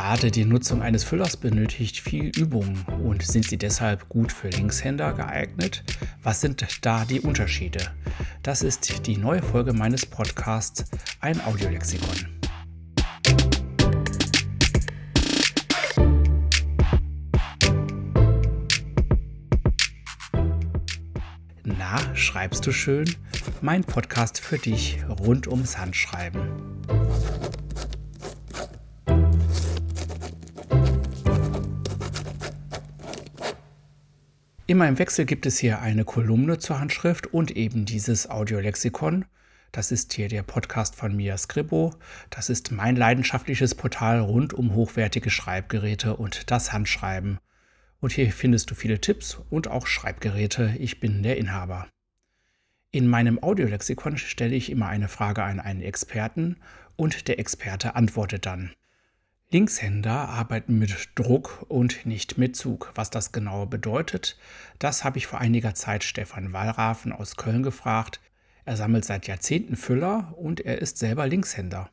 Gerade die Nutzung eines Füllers benötigt viel Übung und sind sie deshalb gut für Linkshänder geeignet? Was sind da die Unterschiede? Das ist die neue Folge meines Podcasts Ein Audiolexikon. Na, schreibst du schön? Mein Podcast für dich rund ums Handschreiben. Immer im Wechsel gibt es hier eine Kolumne zur Handschrift und eben dieses Audiolexikon. Das ist hier der Podcast von Mia Scribo. Das ist mein leidenschaftliches Portal rund um hochwertige Schreibgeräte und das Handschreiben. Und hier findest du viele Tipps und auch Schreibgeräte. Ich bin der Inhaber. In meinem Audiolexikon stelle ich immer eine Frage an einen Experten und der Experte antwortet dann. Linkshänder arbeiten mit Druck und nicht mit Zug. Was das genau bedeutet, das habe ich vor einiger Zeit Stefan Wallrafen aus Köln gefragt. Er sammelt seit Jahrzehnten Füller und er ist selber Linkshänder.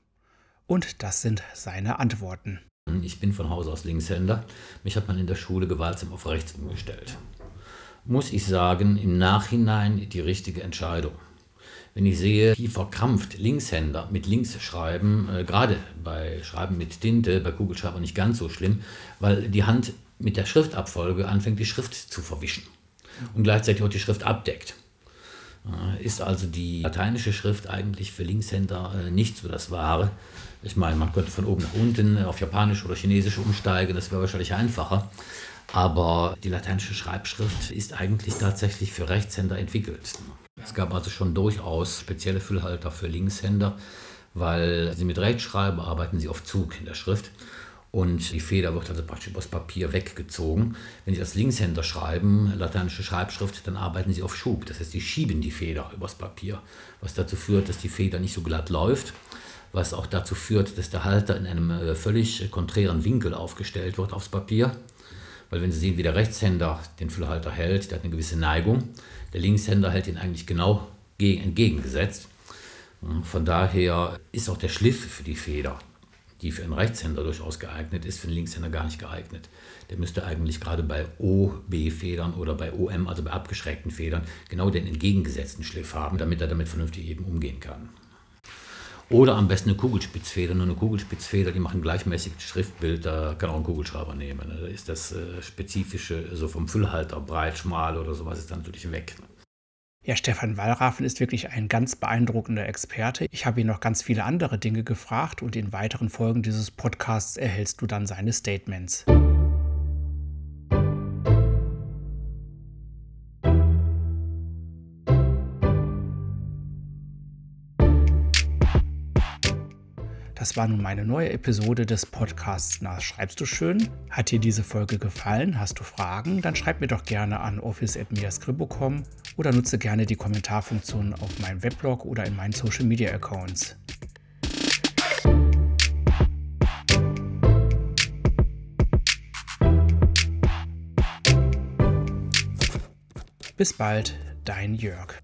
Und das sind seine Antworten. Ich bin von Haus aus Linkshänder. Mich hat man in der Schule gewaltsam auf rechts umgestellt. Muss ich sagen, im Nachhinein die richtige Entscheidung wenn ich sehe, wie verkrampft Linkshänder mit links schreiben, äh, gerade bei Schreiben mit Tinte, bei Kugelschreiber nicht ganz so schlimm, weil die Hand mit der Schriftabfolge anfängt, die Schrift zu verwischen und gleichzeitig auch die Schrift abdeckt. Äh, ist also die lateinische Schrift eigentlich für Linkshänder äh, nicht so das Wahre. Ich meine, man könnte von oben nach unten auf Japanisch oder Chinesisch umsteigen, das wäre wahrscheinlich einfacher. Aber die lateinische Schreibschrift ist eigentlich tatsächlich für Rechtshänder entwickelt. Es gab also schon durchaus spezielle Füllhalter für Linkshänder, weil sie mit Rechtschreiben arbeiten sie auf Zug in der Schrift. Und die Feder wird also praktisch übers Papier weggezogen. Wenn Sie als Linkshänder schreiben, lateinische Schreibschrift, dann arbeiten Sie auf Schub. Das heißt, Sie schieben die Feder übers Papier, was dazu führt, dass die Feder nicht so glatt läuft, was auch dazu führt, dass der Halter in einem äh, völlig konträren Winkel aufgestellt wird aufs Papier. Weil wenn Sie sehen, wie der Rechtshänder den Füllhalter hält, der hat eine gewisse Neigung. Der Linkshänder hält ihn eigentlich genau entgegengesetzt. Von daher ist auch der Schliff für die Feder, die für einen Rechtshänder durchaus geeignet ist, für einen Linkshänder gar nicht geeignet. Der müsste eigentlich gerade bei OB-Federn oder bei OM, also bei abgeschrägten Federn, genau den entgegengesetzten Schliff haben, damit er damit vernünftig eben umgehen kann. Oder am besten eine Kugelspitzfeder. Nur eine Kugelspitzfeder, die machen gleichmäßig Schriftbild, da kann auch ein Kugelschreiber nehmen. Da ist das äh, Spezifische, so vom Füllhalter, breit, schmal oder sowas, ist dann natürlich weg. Ja, Stefan Wallraffen ist wirklich ein ganz beeindruckender Experte. Ich habe ihn noch ganz viele andere Dinge gefragt und in weiteren Folgen dieses Podcasts erhältst du dann seine Statements. Das war nun meine neue Episode des Podcasts Na, schreibst du schön? Hat dir diese Folge gefallen? Hast du Fragen? Dann schreib mir doch gerne an office.miascribo.com oder nutze gerne die Kommentarfunktion auf meinem Weblog oder in meinen Social Media Accounts. Bis bald, dein Jörg.